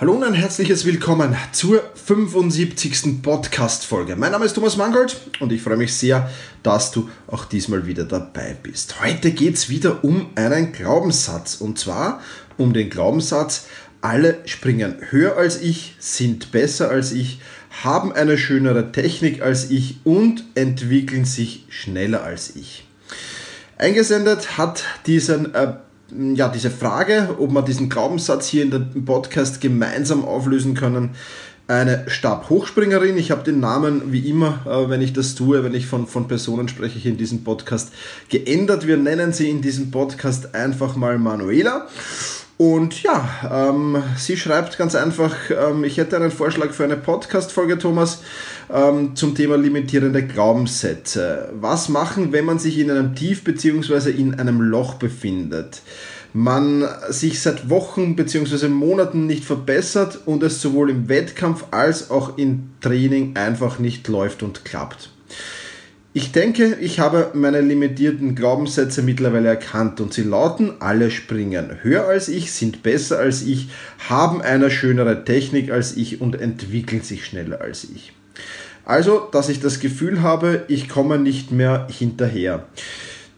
Hallo und ein herzliches Willkommen zur 75. Podcast-Folge. Mein Name ist Thomas Mangold und ich freue mich sehr, dass du auch diesmal wieder dabei bist. Heute geht es wieder um einen Glaubenssatz und zwar um den Glaubenssatz, alle springen höher als ich, sind besser als ich, haben eine schönere Technik als ich und entwickeln sich schneller als ich. Eingesendet hat diesen äh, ja, diese Frage, ob wir diesen Glaubenssatz hier in dem Podcast gemeinsam auflösen können. Eine Stabhochspringerin, ich habe den Namen wie immer, äh, wenn ich das tue, wenn ich von, von Personen spreche hier in diesem Podcast, geändert. Wir nennen sie in diesem Podcast einfach mal Manuela. Und ja, ähm, sie schreibt ganz einfach, ähm, ich hätte einen Vorschlag für eine Podcast-Folge, Thomas, ähm, zum Thema limitierende Glaubenssätze. Was machen, wenn man sich in einem Tief bzw. in einem Loch befindet? Man sich seit Wochen bzw. Monaten nicht verbessert und es sowohl im Wettkampf als auch im Training einfach nicht läuft und klappt. Ich denke, ich habe meine limitierten Glaubenssätze mittlerweile erkannt und sie lauten, alle springen höher als ich, sind besser als ich, haben eine schönere Technik als ich und entwickeln sich schneller als ich. Also, dass ich das Gefühl habe, ich komme nicht mehr hinterher.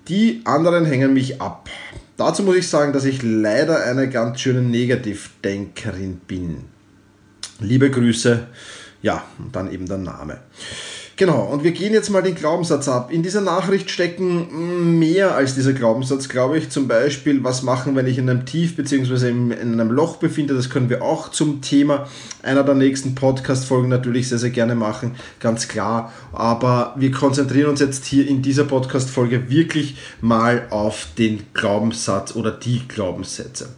Die anderen hängen mich ab. Dazu muss ich sagen, dass ich leider eine ganz schöne Negativdenkerin bin. Liebe Grüße, ja, und dann eben der Name. Genau, und wir gehen jetzt mal den Glaubenssatz ab. In dieser Nachricht stecken mehr als dieser Glaubenssatz, glaube ich. Zum Beispiel, was machen, wenn ich in einem Tief bzw. in einem Loch befinde. Das können wir auch zum Thema einer der nächsten Podcast-Folgen natürlich sehr, sehr gerne machen, ganz klar. Aber wir konzentrieren uns jetzt hier in dieser Podcast-Folge wirklich mal auf den Glaubenssatz oder die Glaubenssätze.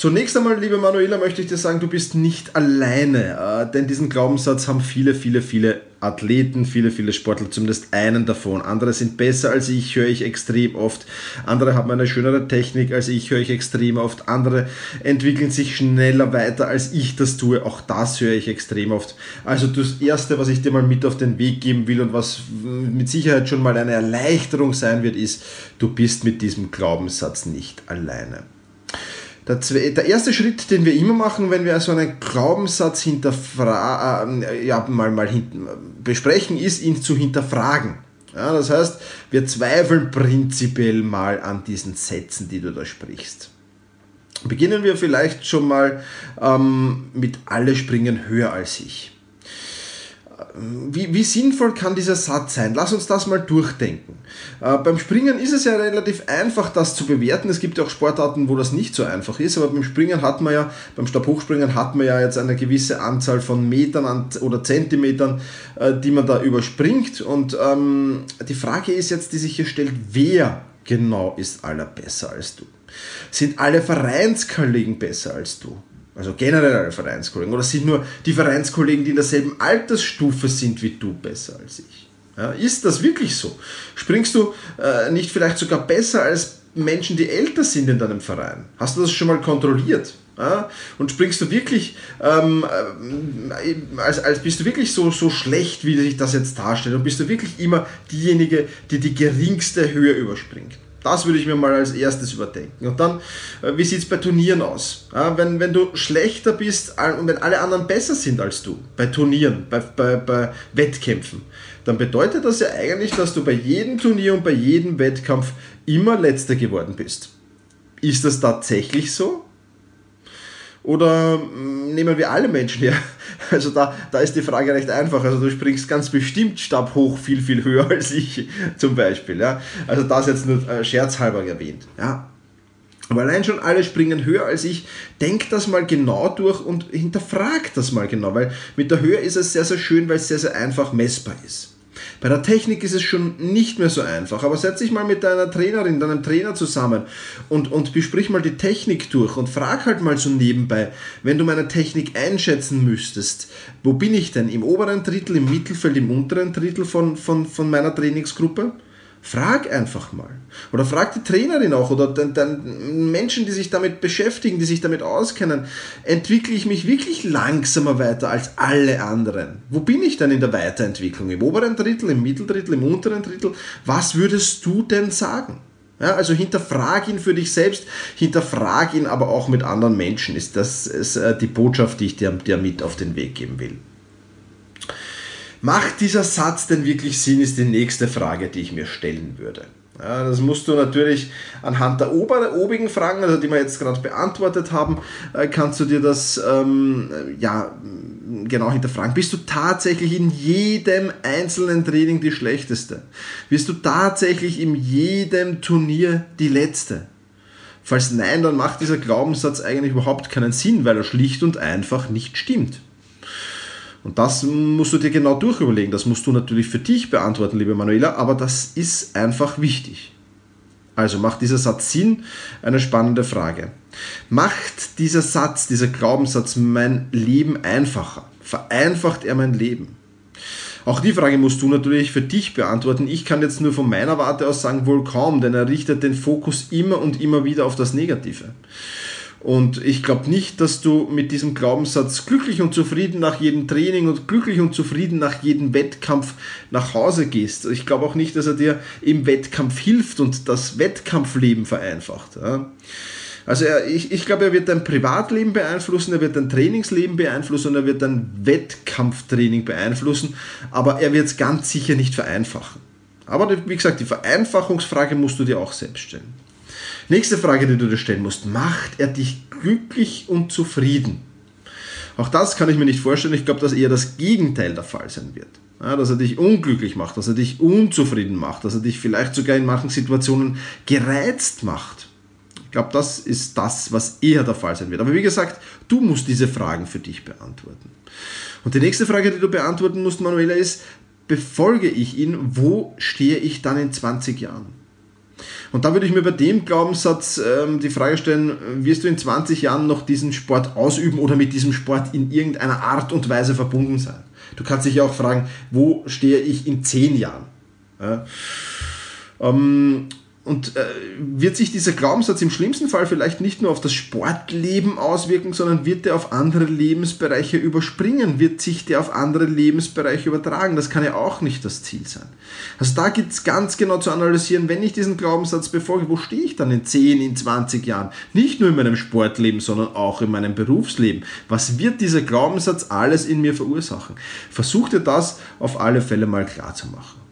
Zunächst einmal, liebe Manuela, möchte ich dir sagen, du bist nicht alleine, äh, denn diesen Glaubenssatz haben viele, viele, viele Athleten, viele, viele Sportler, zumindest einen davon. Andere sind besser als ich, höre ich extrem oft. Andere haben eine schönere Technik als ich, höre ich extrem oft. Andere entwickeln sich schneller weiter als ich das tue, auch das höre ich extrem oft. Also das Erste, was ich dir mal mit auf den Weg geben will und was mit Sicherheit schon mal eine Erleichterung sein wird, ist, du bist mit diesem Glaubenssatz nicht alleine. Der, der, erste Schritt, den wir immer machen, wenn wir so einen Glaubenssatz hinterfragen, äh, ja, mal, mal hinten, besprechen, ist, ihn zu hinterfragen. Ja, das heißt, wir zweifeln prinzipiell mal an diesen Sätzen, die du da sprichst. Beginnen wir vielleicht schon mal ähm, mit alle springen höher als ich wie, wie, sinnvoll kann dieser Satz sein? Lass uns das mal durchdenken. Äh, beim Springen ist es ja relativ einfach, das zu bewerten. Es gibt ja auch Sportarten, wo das nicht so einfach ist, aber beim Springen hat man ja, beim Stabhochspringen hat man ja jetzt eine gewisse Anzahl von Metern oder Zentimetern, äh, die man da überspringt. Und ähm, die Frage ist jetzt, die sich hier stellt, wer genau ist aller besser als du? Sind alle Vereinskollegen besser als du? Also generell alle Vereinskollegen. Oder sind nur die Vereinskollegen, die in derselben Altersstufe sind wie du, besser als ich? Ja, ist das wirklich so? Springst du äh, nicht vielleicht sogar besser als Menschen, die älter sind in deinem Verein? Hast du das schon mal kontrolliert? Ja? Und springst du wirklich, ähm, äh, als, als bist du wirklich so, so schlecht, wie sich das jetzt darstellt? Und bist du wirklich immer diejenige, die die geringste Höhe überspringt? Das würde ich mir mal als erstes überdenken. Und dann, äh, wie sieht es bei Turnieren aus? Ja, wenn, wenn du schlechter bist und wenn alle anderen besser sind als du, bei Turnieren, bei, bei, bei Wettkämpfen, dann bedeutet das ja eigentlich, dass du bei jedem Turnier und bei jedem Wettkampf immer letzter geworden bist. Ist das tatsächlich so? Oder mm, nehmen wir alle Menschen her? Also da, da ist die Frage recht einfach. Also du springst ganz bestimmt stabhoch viel, viel höher als ich zum Beispiel. Ja? Also das jetzt nur äh, scherzhalber erwähnt. Ja? Aber allein schon alle springen höher als ich. Denk das mal genau durch und hinterfrag das mal genau, weil mit der Höhe ist es sehr, sehr schön, weil es sehr, sehr einfach messbar ist. Bei der Technik ist es schon nicht mehr so einfach, aber setz dich mal mit deiner Trainerin, deinem Trainer zusammen und, und besprich mal die Technik durch und frag halt mal so nebenbei, wenn du meine Technik einschätzen müsstest, wo bin ich denn? Im oberen Drittel, im Mittelfeld, im unteren Drittel von, von, von meiner Trainingsgruppe? Frag einfach mal. Oder frag die Trainerin auch oder den, den Menschen, die sich damit beschäftigen, die sich damit auskennen. Entwickle ich mich wirklich langsamer weiter als alle anderen? Wo bin ich denn in der Weiterentwicklung? Im oberen Drittel, im Mitteldrittel, im unteren Drittel? Was würdest du denn sagen? Ja, also hinterfrag ihn für dich selbst, hinterfrag ihn aber auch mit anderen Menschen. Ist das ist, äh, die Botschaft, die ich dir, dir mit auf den Weg geben will. Macht dieser Satz denn wirklich Sinn, ist die nächste Frage, die ich mir stellen würde. Ja, das musst du natürlich anhand der obigen Fragen, also die wir jetzt gerade beantwortet haben, äh, kannst du dir das ähm, ja, genau hinterfragen. Bist du tatsächlich in jedem einzelnen Training die Schlechteste? Bist du tatsächlich in jedem Turnier die Letzte? Falls nein, dann macht dieser Glaubenssatz eigentlich überhaupt keinen Sinn, weil er schlicht und einfach nicht stimmt. Und das musst du dir genau durchüberlegen. Das musst du natürlich für dich beantworten, liebe Manuela, aber das ist einfach wichtig. Also macht dieser Satz Sinn? Eine spannende Frage. Macht dieser Satz, dieser Glaubenssatz mein Leben einfacher? Vereinfacht er mein Leben? Auch die Frage musst du natürlich für dich beantworten. Ich kann jetzt nur von meiner Warte aus sagen, wohl kaum, denn er richtet den Fokus immer und immer wieder auf das Negative. Und ich glaube nicht, dass du mit diesem Glaubenssatz glücklich und zufrieden nach jedem Training und glücklich und zufrieden nach jedem Wettkampf nach Hause gehst. Ich glaube auch nicht, dass er dir im Wettkampf hilft und das Wettkampfleben vereinfacht. Also er, ich, ich glaube, er wird dein Privatleben beeinflussen, er wird dein Trainingsleben beeinflussen und er wird dein Wettkampftraining beeinflussen, aber er wird es ganz sicher nicht vereinfachen. Aber wie gesagt, die Vereinfachungsfrage musst du dir auch selbst stellen. Nächste Frage, die du dir stellen musst. Macht er dich glücklich und zufrieden? Auch das kann ich mir nicht vorstellen. Ich glaube, dass eher das Gegenteil der Fall sein wird. Ja, dass er dich unglücklich macht, dass er dich unzufrieden macht, dass er dich vielleicht sogar in manchen Situationen gereizt macht. Ich glaube, das ist das, was eher der Fall sein wird. Aber wie gesagt, du musst diese Fragen für dich beantworten. Und die nächste Frage, die du beantworten musst, Manuela, ist, befolge ich ihn, wo stehe ich dann in 20 Jahren? Und da würde ich mir bei dem Glaubenssatz ähm, die Frage stellen, wirst du in 20 Jahren noch diesen Sport ausüben oder mit diesem Sport in irgendeiner Art und Weise verbunden sein? Du kannst dich auch fragen, wo stehe ich in 10 Jahren? Ja. Ähm, und äh, wird sich dieser Glaubenssatz im schlimmsten Fall vielleicht nicht nur auf das Sportleben auswirken, sondern wird der auf andere Lebensbereiche überspringen? Wird sich der auf andere Lebensbereiche übertragen? Das kann ja auch nicht das Ziel sein. Also da gibt es ganz genau zu analysieren, wenn ich diesen Glaubenssatz befolge, wo stehe ich dann in 10, in 20 Jahren? Nicht nur in meinem Sportleben, sondern auch in meinem Berufsleben. Was wird dieser Glaubenssatz alles in mir verursachen? Versuch dir das auf alle Fälle mal klar zu machen.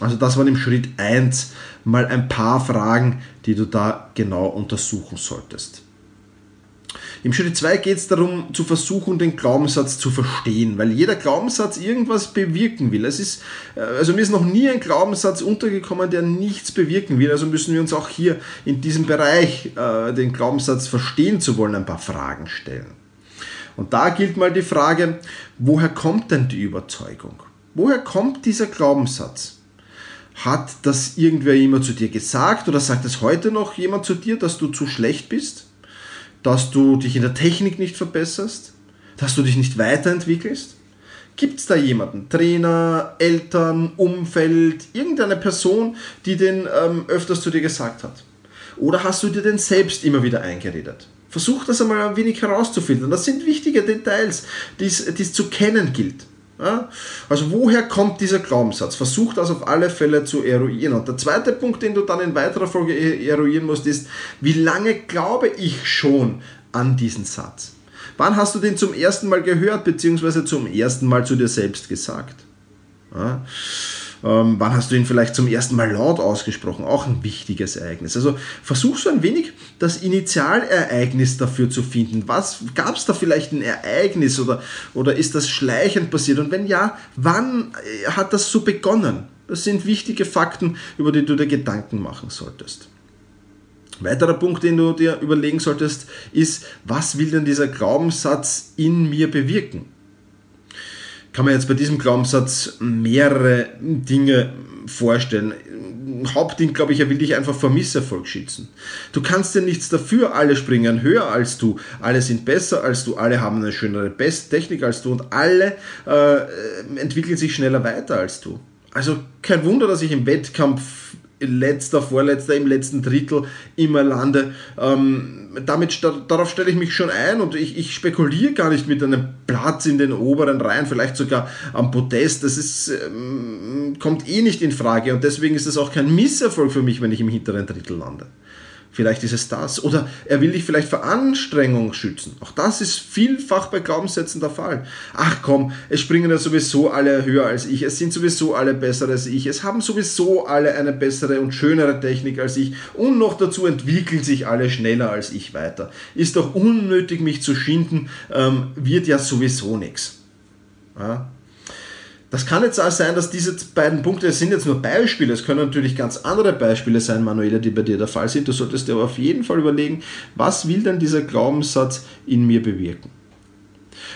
Also das war im Schritt 1 mal ein paar Fragen, die du da genau untersuchen solltest. Im Schritt 2 geht es darum, zu versuchen, den Glaubenssatz zu verstehen, weil jeder Glaubenssatz irgendwas bewirken will. Es ist, äh, also mir ist noch nie ein Glaubenssatz untergekommen, der nichts bewirken will. Also müssen wir uns auch hier in diesem Bereich, äh, den Glaubenssatz verstehen zu wollen, ein paar Fragen stellen. Und da gilt mal die Frage, woher kommt denn die Überzeugung? Woher kommt dieser Glaubenssatz? Hat das irgendwer jemand zu dir gesagt oder sagt es heute noch jemand zu dir, dass du zu schlecht bist? Dass du dich in der Technik nicht verbesserst? Dass du dich nicht weiterentwickelst? Gibt es da jemanden, Trainer, Eltern, Umfeld, irgendeine Person, die den ähm, öfters zu dir gesagt hat? Oder hast du dir den selbst immer wieder eingeredet? Versuch das einmal ein wenig herauszufiltern. Das sind wichtige Details, die es zu kennen gilt. Ja? Also woher kommt dieser Glaubenssatz? Versuch das auf alle Fälle zu eruieren. Und der zweite Punkt, den du dann in weiterer Folge e-, eruieren musst, ist, wie lange glaube ich schon an diesen Satz? Wann hast du den zum ersten Mal gehört, beziehungsweise zum ersten Mal zu dir selbst gesagt? Ja? Ähm, wann hast du ihn vielleicht zum ersten Mal laut ausgesprochen? Auch ein wichtiges Ereignis. Also versuch so ein wenig das Initialereignis dafür zu finden. Was gab es da vielleicht ein Ereignis oder, oder ist das schleichend passiert? Und wenn ja, wann äh, hat das so begonnen? Das sind wichtige Fakten, über die du dir Gedanken machen solltest. Weiterer Punkt, den du dir überlegen solltest, ist, was will denn dieser Glaubenssatz in mir bewirken? Kann man jetzt bei diesem Glaubenssatz mehrere Dinge vorstellen. Hauptding, glaube ich, er will dich einfach vor Misserfolg schützen. Du kannst ja nichts dafür, alle springen höher als du, alle sind besser als du, alle haben eine schönere Besttechnik als du und alle äh, entwickeln sich schneller weiter als du. Also kein Wunder, dass ich im Wettkampf letzter, vorletzter, im letzten Drittel immer lande. Ähm, damit, darauf stelle ich mich schon ein und ich, ich spekuliere gar nicht mit einem Platz in den oberen Reihen, vielleicht sogar am Podest. Das ist, ähm, kommt eh nicht in Frage und deswegen ist es auch kein Misserfolg für mich, wenn ich im hinteren Drittel lande. Vielleicht ist es das. Oder er will dich vielleicht vor Anstrengung schützen. Auch das ist vielfach bei Glaubenssätzen der Fall. Ach komm, es springen ja sowieso alle höher als ich. Es sind sowieso alle besser als ich. Es haben sowieso alle eine bessere und schönere Technik als ich. Und noch dazu entwickeln sich alle schneller als ich weiter. Ist doch unnötig, mich zu schinden. Ähm, wird ja sowieso nichts. Ja? Das kann jetzt auch sein, dass diese beiden Punkte, das sind jetzt nur Beispiele, es können natürlich ganz andere Beispiele sein, Manuela, die bei dir der Fall sind. Du solltest dir aber auf jeden Fall überlegen, was will denn dieser Glaubenssatz in mir bewirken?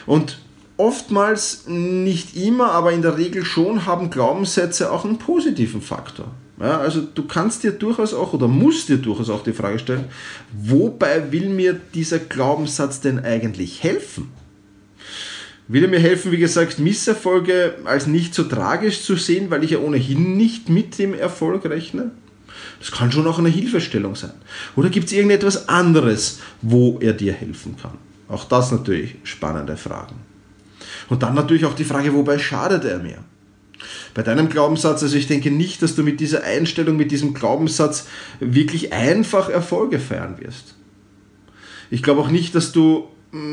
Und oftmals, nicht immer, aber in der Regel schon, haben Glaubenssätze auch einen positiven Faktor. Ja, also du kannst dir durchaus auch oder musst dir durchaus auch die Frage stellen, wobei will mir dieser Glaubenssatz denn eigentlich helfen? Will er mir helfen, wie gesagt, Misserfolge als nicht so tragisch zu sehen, weil ich ja ohnehin nicht mit dem Erfolg rechne? Das kann schon auch eine Hilfestellung sein. Oder gibt es irgendetwas anderes, wo er dir helfen kann? Auch das natürlich spannende Fragen. Und dann natürlich auch die Frage, wobei schadet er mir? Bei deinem Glaubenssatz, also ich denke nicht, dass du mit dieser Einstellung, mit diesem Glaubenssatz wirklich einfach Erfolge feiern wirst. Ich glaube auch nicht, dass du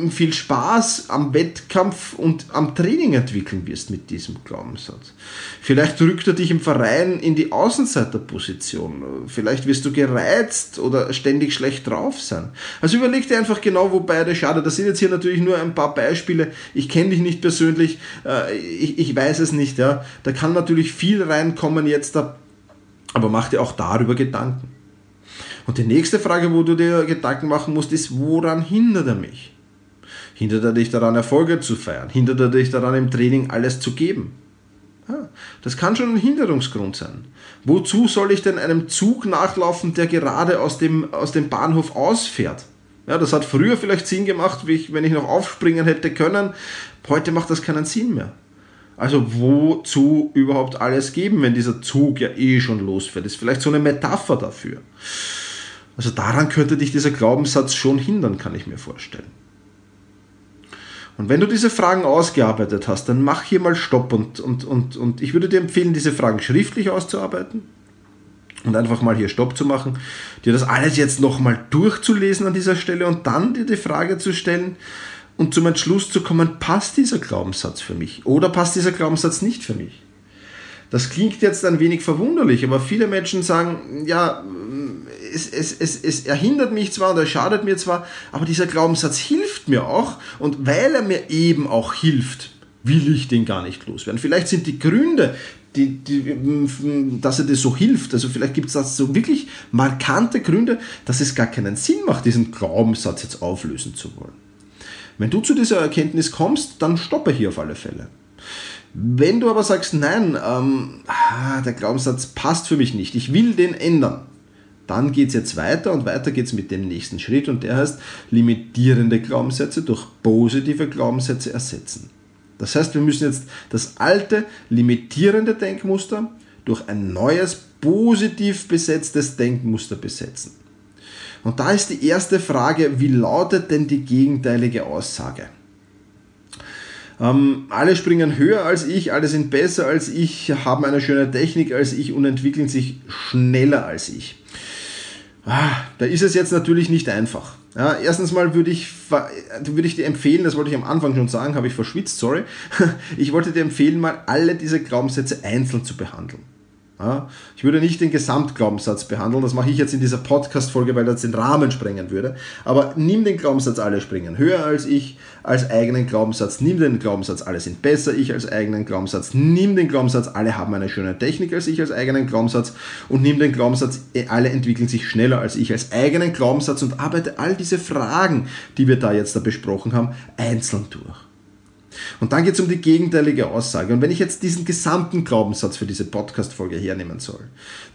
viel Spaß am Wettkampf und am Training entwickeln wirst mit diesem Glaubenssatz. Vielleicht drückt er dich im Verein in die Außenseiterposition. Vielleicht wirst du gereizt oder ständig schlecht drauf sein. Also überleg dir einfach genau, wo beide schade. Das sind jetzt hier natürlich nur ein paar Beispiele. Ich kenne dich nicht persönlich. Äh, ich, ich weiß es nicht. Ja. Da kann natürlich viel reinkommen jetzt. Aber mach dir auch darüber Gedanken. Und die nächste Frage, wo du dir Gedanken machen musst, ist, woran hindert er mich? Hindert er dich daran, Erfolge zu feiern? Hindert er dich daran, im Training alles zu geben? Ja, das kann schon ein Hinderungsgrund sein. Wozu soll ich denn einem Zug nachlaufen, der gerade aus dem, aus dem Bahnhof ausfährt? Ja, das hat früher vielleicht Sinn gemacht, wenn ich noch aufspringen hätte können. Heute macht das keinen Sinn mehr. Also wozu überhaupt alles geben, wenn dieser Zug ja eh schon losfährt? Das ist vielleicht so eine Metapher dafür. Also daran könnte dich dieser Glaubenssatz schon hindern, kann ich mir vorstellen. Und wenn du diese Fragen ausgearbeitet hast, dann mach hier mal Stopp und, und, und, und ich würde dir empfehlen, diese Fragen schriftlich auszuarbeiten und einfach mal hier Stopp zu machen, dir das alles jetzt nochmal durchzulesen an dieser Stelle und dann dir die Frage zu stellen und zum Entschluss zu kommen, passt dieser Glaubenssatz für mich oder passt dieser Glaubenssatz nicht für mich? Das klingt jetzt ein wenig verwunderlich, aber viele Menschen sagen, ja, es, es, es, es erhindert mich zwar und er schadet mir zwar, aber dieser Glaubenssatz hilft mir auch und weil er mir eben auch hilft, will ich den gar nicht loswerden. Vielleicht sind die Gründe, die, die, dass er dir so hilft, also vielleicht gibt es da so wirklich markante Gründe, dass es gar keinen Sinn macht, diesen Glaubenssatz jetzt auflösen zu wollen. Wenn du zu dieser Erkenntnis kommst, dann stoppe hier auf alle Fälle. Wenn du aber sagst, nein, ähm, ah, der Glaubenssatz passt für mich nicht, ich will den ändern, dann geht es jetzt weiter und weiter geht es mit dem nächsten Schritt und der heißt limitierende Glaubenssätze durch positive Glaubenssätze ersetzen. Das heißt, wir müssen jetzt das alte limitierende Denkmuster durch ein neues positiv besetztes Denkmuster besetzen. Und da ist die erste Frage, wie lautet denn die gegenteilige Aussage? Ähm, alle springen höher als ich, alle sind besser als ich, haben eine schöne Technik als ich und entwickeln sich schneller als ich. Ah, da ist es jetzt natürlich nicht einfach. Ja, erstens mal würde ich, würde ich dir empfehlen, das wollte ich am Anfang schon sagen, habe ich verschwitzt, sorry. Ich wollte dir empfehlen, mal alle diese Glaubenssätze einzeln zu behandeln. Ich würde nicht den Gesamtglaubenssatz behandeln, das mache ich jetzt in dieser Podcast-Folge, weil das den Rahmen sprengen würde. Aber nimm den Glaubenssatz, alle springen höher als ich, als eigenen Glaubenssatz. Nimm den Glaubenssatz, alle sind besser, ich als eigenen Glaubenssatz. Nimm den Glaubenssatz, alle haben eine schöne Technik als ich als eigenen Glaubenssatz. Und nimm den Glaubenssatz, alle entwickeln sich schneller als ich als eigenen Glaubenssatz und arbeite all diese Fragen, die wir da jetzt da besprochen haben, einzeln durch. Und dann geht es um die gegenteilige Aussage. Und wenn ich jetzt diesen gesamten Glaubenssatz für diese Podcast-Folge hernehmen soll,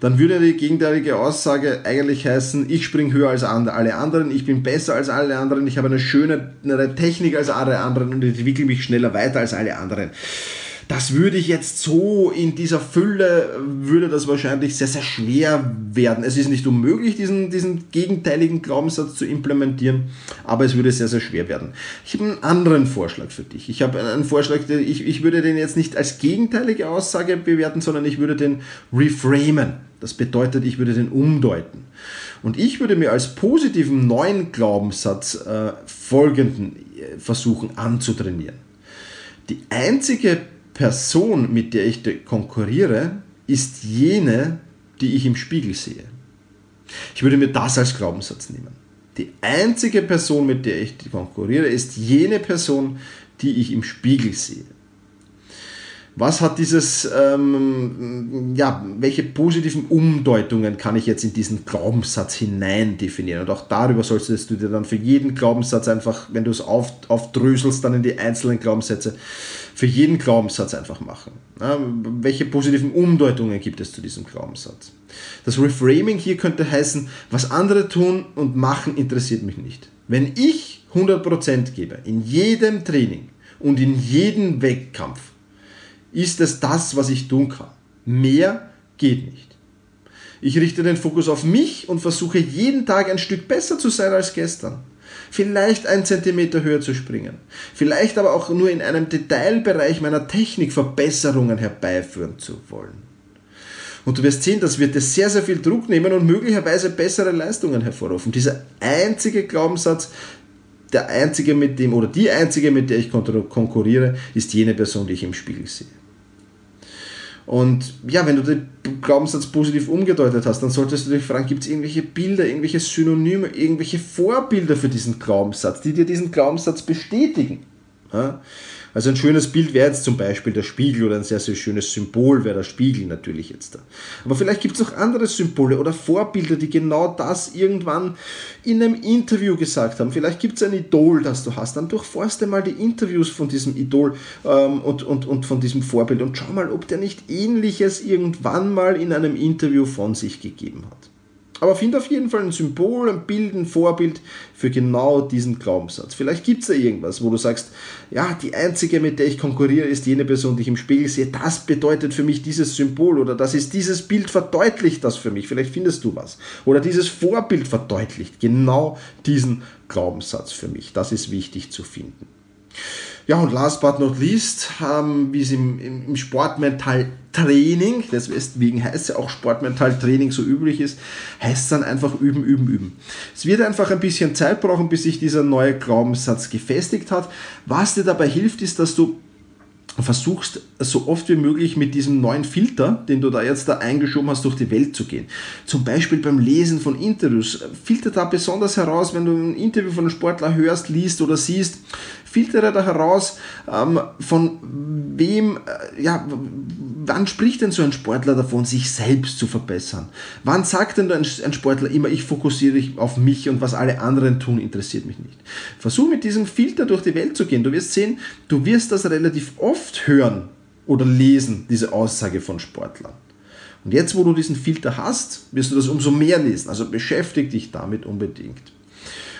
dann würde die gegenteilige Aussage eigentlich heißen, ich springe höher als alle anderen, ich bin besser als alle anderen, ich habe eine schönere Technik als alle anderen und entwickle mich schneller weiter als alle anderen. Das würde ich jetzt so in dieser Fülle, würde das wahrscheinlich sehr, sehr schwer werden. Es ist nicht unmöglich, diesen, diesen gegenteiligen Glaubenssatz zu implementieren, aber es würde sehr, sehr schwer werden. Ich habe einen anderen Vorschlag für dich. Ich habe einen Vorschlag, ich, ich würde den jetzt nicht als gegenteilige Aussage bewerten, sondern ich würde den reframen. Das bedeutet, ich würde den umdeuten. Und ich würde mir als positiven neuen Glaubenssatz äh, folgenden äh, versuchen anzutrainieren. Die einzige Person, mit der ich konkurriere, ist jene, die ich im Spiegel sehe. Ich würde mir das als Glaubenssatz nehmen. Die einzige Person, mit der ich konkurriere, ist jene Person, die ich im Spiegel sehe. Was hat dieses, ähm, ja, welche positiven Umdeutungen kann ich jetzt in diesen Glaubenssatz hinein definieren? Und auch darüber solltest du dir dann für jeden Glaubenssatz einfach, wenn du es auf, aufdröselst, dann in die einzelnen Glaubenssätze, für jeden Glaubenssatz einfach machen. Ja, welche positiven Umdeutungen gibt es zu diesem Glaubenssatz? Das Reframing hier könnte heißen, was andere tun und machen interessiert mich nicht. Wenn ich 100% gebe, in jedem Training und in jedem Wettkampf, ist es das, was ich tun kann. Mehr geht nicht. Ich richte den Fokus auf mich und versuche jeden Tag ein Stück besser zu sein als gestern. Vielleicht ein Zentimeter höher zu springen. Vielleicht aber auch nur in einem Detailbereich meiner Technik Verbesserungen herbeiführen zu wollen. Und du wirst sehen, das wird dir sehr, sehr viel Druck nehmen und möglicherweise bessere Leistungen hervorrufen. Dieser einzige Glaubenssatz, der einzige mit dem oder die einzige, mit der ich konkurriere, ist jene Person, die ich im Spiegel sehe. Und ja, wenn du den Glaubenssatz positiv umgedeutet hast, dann solltest du dich fragen, gibt es irgendwelche Bilder, irgendwelche Synonyme, irgendwelche Vorbilder für diesen Glaubenssatz, die dir diesen Glaubenssatz bestätigen? Ja? Also ein schönes Bild wäre jetzt zum Beispiel der Spiegel oder ein sehr, sehr schönes Symbol wäre der Spiegel natürlich jetzt da. Aber vielleicht gibt es auch andere Symbole oder Vorbilder, die genau das irgendwann in einem Interview gesagt haben. Vielleicht gibt es ein Idol, das du hast. Dann durchforste mal die Interviews von diesem Idol ähm, und, und, und von diesem Vorbild und schau mal, ob der nicht ähnliches irgendwann mal in einem Interview von sich gegeben hat. Aber find auf jeden Fall ein Symbol, ein Bild, ein Vorbild für genau diesen Glaubenssatz. Vielleicht gibt es da irgendwas, wo du sagst, ja, die einzige, mit der ich konkurriere, ist jene Person, die ich im Spiegel sehe. Das bedeutet für mich dieses Symbol oder das ist dieses Bild verdeutlicht das für mich. Vielleicht findest du was. Oder dieses Vorbild verdeutlicht genau diesen Glaubenssatz für mich. Das ist wichtig zu finden. Ja, und last but not least, ähm, wie es im, im, im Sportmental-Training, deswegen heißt es ja auch Sportmental-Training so üblich ist, heißt es dann einfach üben, üben, üben. Es wird einfach ein bisschen Zeit brauchen, bis sich dieser neue Glaubenssatz gefestigt hat. Was dir dabei hilft, ist, dass du versuchst so oft wie möglich mit diesem neuen Filter, den du da jetzt da eingeschoben hast, durch die Welt zu gehen. Zum Beispiel beim Lesen von Interviews. Filter da besonders heraus, wenn du ein Interview von einem Sportler hörst, liest oder siehst, filtere da heraus, ähm, von wem, äh, ja, wann spricht denn so ein Sportler davon, sich selbst zu verbessern? Wann sagt denn ein, ein Sportler immer, ich fokussiere mich auf mich und was alle anderen tun, interessiert mich nicht? Versuch mit diesem Filter durch die Welt zu gehen. Du wirst sehen, du wirst das relativ oft hören oder lesen, diese Aussage von Sportlern. Und jetzt, wo du diesen Filter hast, wirst du das umso mehr lesen. Also beschäftige dich damit unbedingt.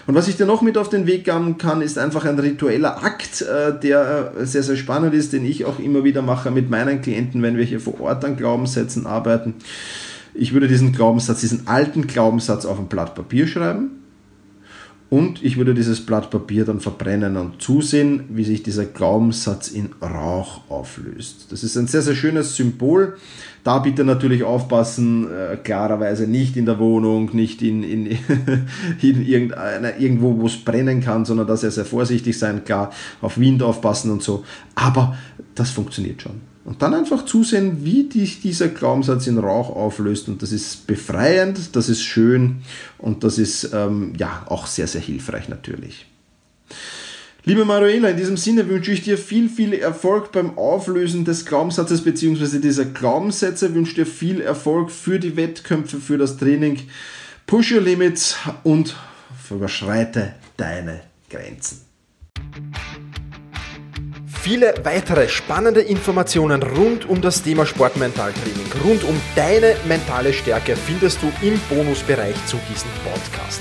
Und was ich dir noch mit auf den Weg geben kann, ist einfach ein ritueller Akt, äh, der äh, sehr, sehr spannend ist, den ich auch immer wieder mache mit meinen Klienten, wenn wir hier vor Ort an Glaubenssätzen arbeiten. Ich würde diesen Glaubenssatz, diesen alten Glaubenssatz auf ein Blatt Papier schreiben und ich würde dieses Blatt Papier dann verbrennen und zusehen, wie sich dieser Glaubenssatz in Rauch auflöst. Das ist ein sehr, sehr schönes Symbol. Da bitte natürlich aufpassen, äh, klarerweise nicht in der Wohnung, nicht in, in, in irgendeiner, irgendwo, wo es brennen kann, sondern da sehr, sehr vorsichtig sein, klar, auf Wind aufpassen und so. Aber das funktioniert schon. Und dann einfach zusehen, wie dich dieser Glaubenssatz in Rauch auflöst. Und das ist befreiend, das ist schön und das ist ähm, ja auch sehr, sehr hilfreich natürlich. Liebe Manuela, in diesem Sinne wünsche ich dir viel, viel Erfolg beim Auflösen des Glaubenssatzes bzw. dieser Glaubenssätze. Wünsche dir viel Erfolg für die Wettkämpfe, für das Training. Push your limits und überschreite deine Grenzen. Viele weitere spannende Informationen rund um das Thema Sportmentaltraining, rund um deine mentale Stärke findest du im Bonusbereich zu diesem Podcast.